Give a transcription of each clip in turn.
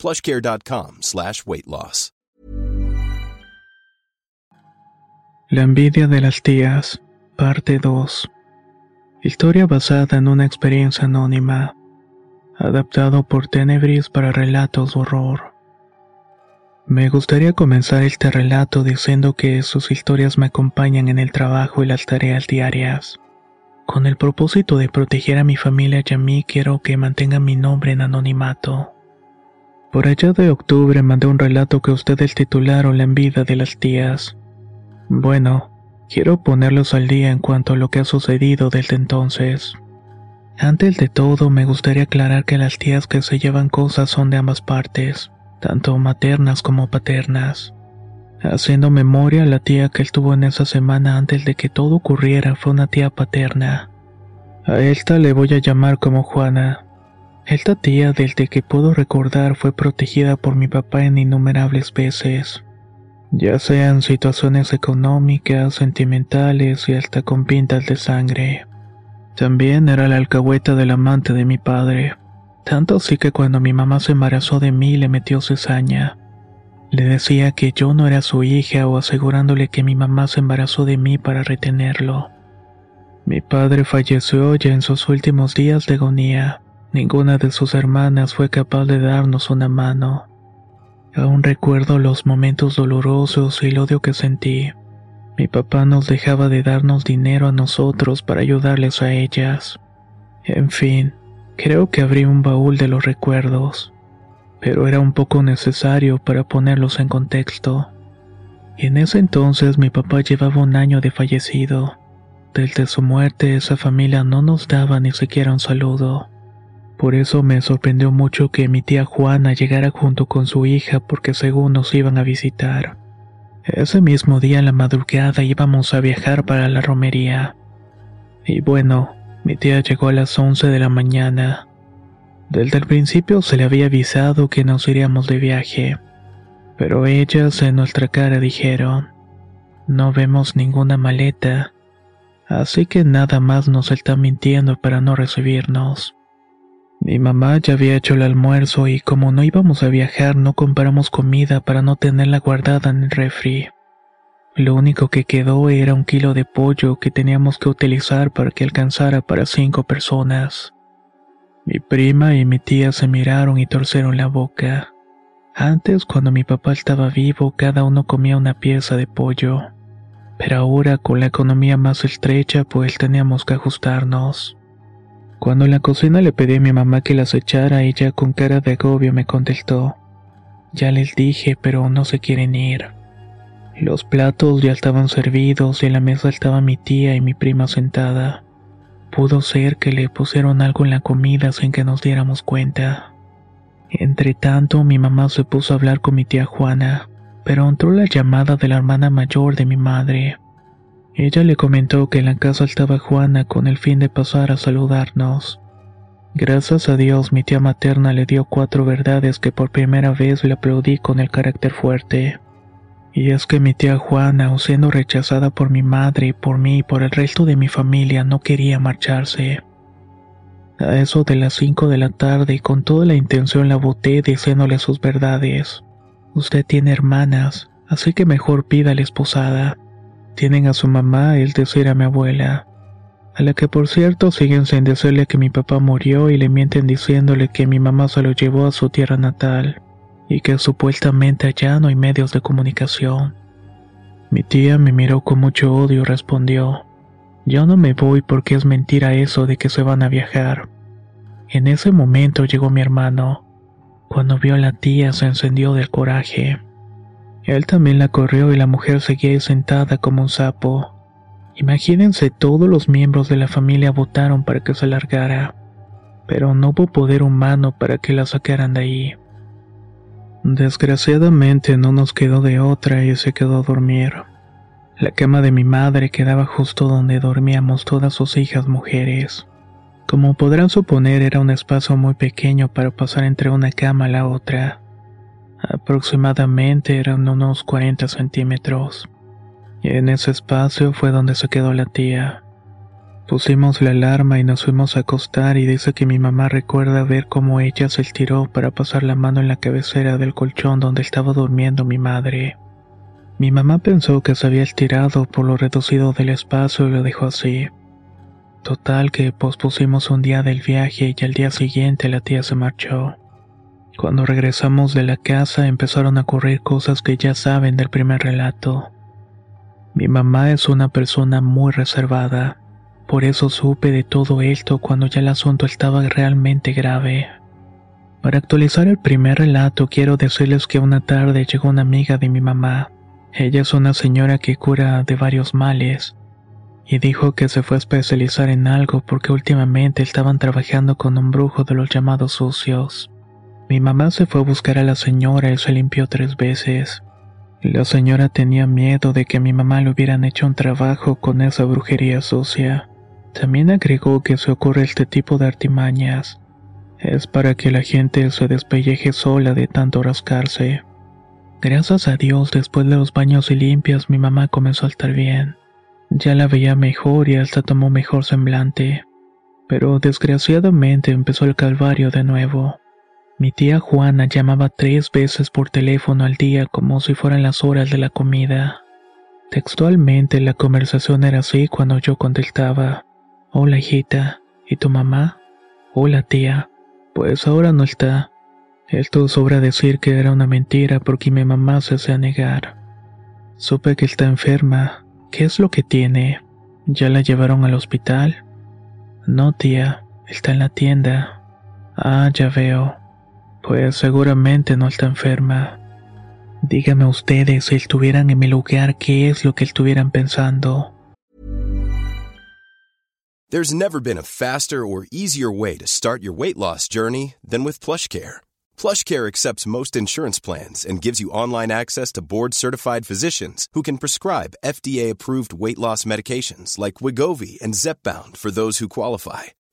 plushcare.com slash weight loss. La envidia de las tías, parte 2. Historia basada en una experiencia anónima. Adaptado por Tenebris para relatos de horror. Me gustaría comenzar este relato diciendo que sus historias me acompañan en el trabajo y las tareas diarias. Con el propósito de proteger a mi familia y a mí quiero que mantengan mi nombre en anonimato. Por allá de octubre mandé un relato que ustedes titularon La envidia de las tías. Bueno, quiero ponerlos al día en cuanto a lo que ha sucedido desde entonces. Antes de todo, me gustaría aclarar que las tías que se llevan cosas son de ambas partes, tanto maternas como paternas. Haciendo memoria, la tía que estuvo en esa semana antes de que todo ocurriera fue una tía paterna. A esta le voy a llamar como Juana. Esta tía, desde que puedo recordar, fue protegida por mi papá en innumerables veces, ya sean situaciones económicas, sentimentales y hasta con pintas de sangre. También era la alcahueta del amante de mi padre, tanto así que cuando mi mamá se embarazó de mí le metió cizaña. Le decía que yo no era su hija o asegurándole que mi mamá se embarazó de mí para retenerlo. Mi padre falleció ya en sus últimos días de agonía. Ninguna de sus hermanas fue capaz de darnos una mano. Aún recuerdo los momentos dolorosos y el odio que sentí. Mi papá nos dejaba de darnos dinero a nosotros para ayudarles a ellas. En fin, creo que abrí un baúl de los recuerdos, pero era un poco necesario para ponerlos en contexto. En ese entonces mi papá llevaba un año de fallecido. Desde su muerte esa familia no nos daba ni siquiera un saludo. Por eso me sorprendió mucho que mi tía Juana llegara junto con su hija porque según nos iban a visitar. Ese mismo día en la madrugada íbamos a viajar para la romería. Y bueno, mi tía llegó a las 11 de la mañana. Desde el principio se le había avisado que nos iríamos de viaje, pero ellas en nuestra cara dijeron, no vemos ninguna maleta, así que nada más nos están mintiendo para no recibirnos. Mi mamá ya había hecho el almuerzo y como no íbamos a viajar no compramos comida para no tenerla guardada en el refri. Lo único que quedó era un kilo de pollo que teníamos que utilizar para que alcanzara para cinco personas. Mi prima y mi tía se miraron y torcieron la boca. Antes, cuando mi papá estaba vivo, cada uno comía una pieza de pollo. Pero ahora, con la economía más estrecha, pues teníamos que ajustarnos. Cuando en la cocina le pedí a mi mamá que las echara, ella con cara de agobio me contestó, ya les dije, pero no se quieren ir. Los platos ya estaban servidos y en la mesa estaba mi tía y mi prima sentada. Pudo ser que le pusieron algo en la comida sin que nos diéramos cuenta. Entre tanto, mi mamá se puso a hablar con mi tía Juana, pero entró la llamada de la hermana mayor de mi madre. Ella le comentó que en la casa estaba Juana con el fin de pasar a saludarnos. Gracias a Dios mi tía materna le dio cuatro verdades que por primera vez le aplaudí con el carácter fuerte. Y es que mi tía Juana, siendo rechazada por mi madre por mí y por el resto de mi familia, no quería marcharse. A eso de las cinco de la tarde y con toda la intención la boté diciéndole sus verdades. Usted tiene hermanas, así que mejor pídale esposada. Tienen a su mamá, es decir, a mi abuela, a la que por cierto siguen sin decirle que mi papá murió y le mienten diciéndole que mi mamá se lo llevó a su tierra natal y que supuestamente allá no hay medios de comunicación. Mi tía me miró con mucho odio y respondió, yo no me voy porque es mentira eso de que se van a viajar. En ese momento llegó mi hermano. Cuando vio a la tía se encendió del coraje. Él también la corrió y la mujer seguía ahí sentada como un sapo. Imagínense, todos los miembros de la familia votaron para que se largara, pero no hubo poder humano para que la sacaran de ahí. Desgraciadamente no nos quedó de otra y se quedó a dormir. La cama de mi madre quedaba justo donde dormíamos todas sus hijas mujeres. Como podrán suponer era un espacio muy pequeño para pasar entre una cama a la otra. Aproximadamente eran unos 40 centímetros. Y en ese espacio fue donde se quedó la tía. Pusimos la alarma y nos fuimos a acostar y dice que mi mamá recuerda ver cómo ella se estiró para pasar la mano en la cabecera del colchón donde estaba durmiendo mi madre. Mi mamá pensó que se había estirado por lo reducido del espacio y lo dejó así. Total que pospusimos un día del viaje y al día siguiente la tía se marchó. Cuando regresamos de la casa empezaron a ocurrir cosas que ya saben del primer relato. Mi mamá es una persona muy reservada. Por eso supe de todo esto cuando ya el asunto estaba realmente grave. Para actualizar el primer relato quiero decirles que una tarde llegó una amiga de mi mamá. Ella es una señora que cura de varios males y dijo que se fue a especializar en algo porque últimamente estaban trabajando con un brujo de los llamados sucios. Mi mamá se fue a buscar a la señora y se limpió tres veces. La señora tenía miedo de que a mi mamá le hubieran hecho un trabajo con esa brujería sucia. También agregó que se ocurre este tipo de artimañas. Es para que la gente se despelleje sola de tanto rascarse. Gracias a Dios, después de los baños y limpias, mi mamá comenzó a estar bien. Ya la veía mejor y hasta tomó mejor semblante. Pero desgraciadamente empezó el calvario de nuevo. Mi tía Juana llamaba tres veces por teléfono al día como si fueran las horas de la comida. Textualmente la conversación era así cuando yo contestaba. Hola hijita, ¿y tu mamá? Hola tía, pues ahora no está. Esto sobra decir que era una mentira porque mi mamá se hacía negar. Supe que está enferma. ¿Qué es lo que tiene? ¿Ya la llevaron al hospital? No, tía, está en la tienda. Ah, ya veo. Pues seguramente no está enferma. Dígame ustedes si estuvieran en mi lugar, ¿qué es lo que estuvieran pensando? There's never been a faster or easier way to start your weight loss journey than with PlushCare. PlushCare accepts most insurance plans and gives you online access to board-certified physicians who can prescribe FDA-approved weight loss medications like Wigovi and Zepbound for those who qualify.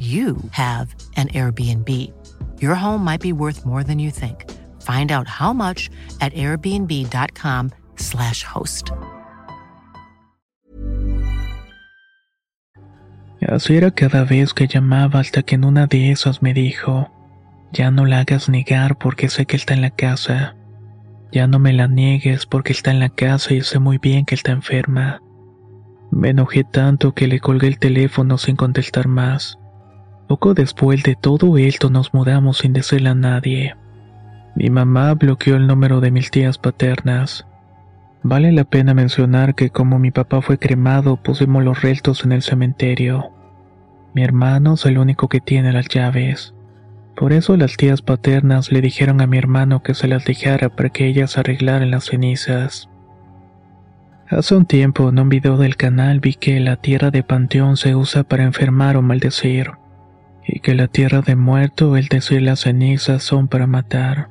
you have an Airbnb. Your home might be worth more than you think. Find out how much at airbnb.com/slash host. Así era cada vez que llamaba hasta que en una de esas me dijo, ya no la hagas negar porque sé que está en la casa. Ya no me la niegues porque está en la casa y sé muy bien que está enferma. Me enojé tanto que le colgué el teléfono sin contestar más. Poco después de todo esto nos mudamos sin decirle a nadie. Mi mamá bloqueó el número de mis tías paternas. Vale la pena mencionar que como mi papá fue cremado pusimos los restos en el cementerio. Mi hermano es el único que tiene las llaves. Por eso las tías paternas le dijeron a mi hermano que se las dejara para que ellas arreglaran las cenizas. Hace un tiempo en un video del canal vi que la tierra de panteón se usa para enfermar o maldecir, y que la tierra de muerto, el decir las cenizas, son para matar.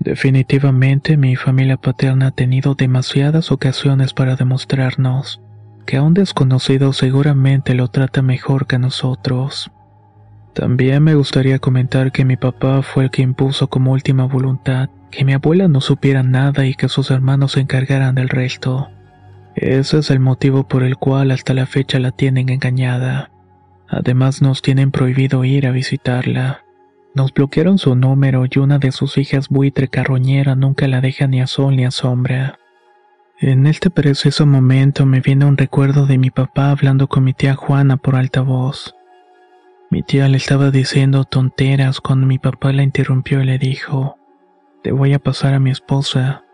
Definitivamente mi familia paterna ha tenido demasiadas ocasiones para demostrarnos que a un desconocido seguramente lo trata mejor que a nosotros. También me gustaría comentar que mi papá fue el que impuso como última voluntad que mi abuela no supiera nada y que sus hermanos se encargaran del resto. Ese es el motivo por el cual hasta la fecha la tienen engañada. Además nos tienen prohibido ir a visitarla. Nos bloquearon su número y una de sus hijas buitre carroñera nunca la deja ni a sol ni a sombra. En este preciso momento me viene un recuerdo de mi papá hablando con mi tía Juana por altavoz. Mi tía le estaba diciendo tonteras cuando mi papá la interrumpió y le dijo, Te voy a pasar a mi esposa.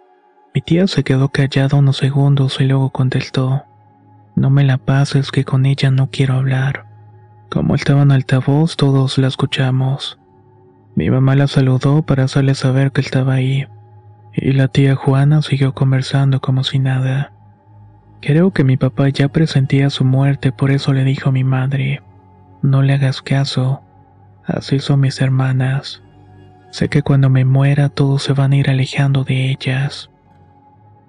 Mi tía se quedó callada unos segundos y luego contestó, No me la pases que con ella no quiero hablar. Como estaba en altavoz todos la escuchamos. Mi mamá la saludó para hacerle saber que estaba ahí, y la tía Juana siguió conversando como si nada. Creo que mi papá ya presentía su muerte, por eso le dijo a mi madre, no le hagas caso, así son mis hermanas. Sé que cuando me muera todos se van a ir alejando de ellas.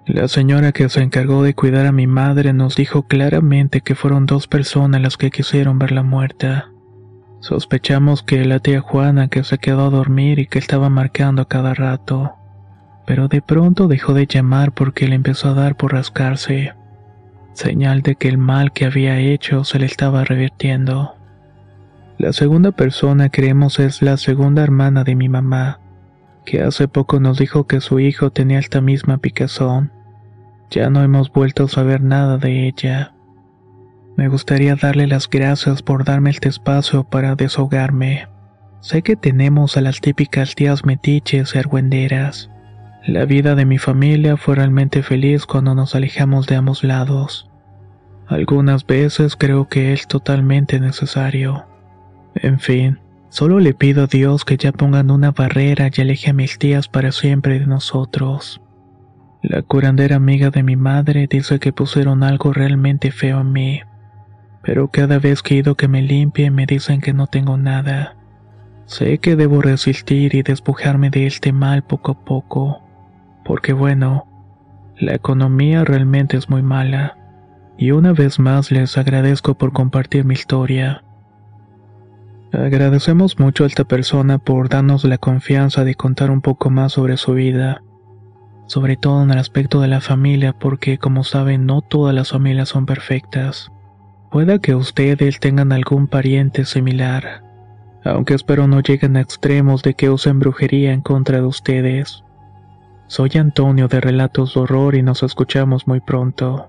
La señora que se encargó de cuidar a mi madre nos dijo claramente que fueron dos personas las que quisieron verla muerta. Sospechamos que la tía Juana que se quedó a dormir y que estaba marcando a cada rato. Pero de pronto dejó de llamar porque le empezó a dar por rascarse. Señal de que el mal que había hecho se le estaba revirtiendo. La segunda persona creemos es la segunda hermana de mi mamá, que hace poco nos dijo que su hijo tenía esta misma picazón. Ya no hemos vuelto a saber nada de ella. Me gustaría darle las gracias por darme este espacio para desahogarme. Sé que tenemos a las típicas tías metiches y argüenderas. La vida de mi familia fue realmente feliz cuando nos alejamos de ambos lados. Algunas veces creo que es totalmente necesario. En fin, solo le pido a Dios que ya pongan una barrera y aleje a mis tías para siempre de nosotros. La curandera amiga de mi madre dice que pusieron algo realmente feo en mí pero cada vez que ido que me limpie me dicen que no tengo nada. Sé que debo resistir y despojarme de este mal poco a poco, porque bueno, la economía realmente es muy mala, y una vez más les agradezco por compartir mi historia. Agradecemos mucho a esta persona por darnos la confianza de contar un poco más sobre su vida, sobre todo en el aspecto de la familia, porque como saben no todas las familias son perfectas. Pueda que ustedes tengan algún pariente similar, aunque espero no lleguen a extremos de que usen brujería en contra de ustedes. Soy Antonio de Relatos de Horror y nos escuchamos muy pronto.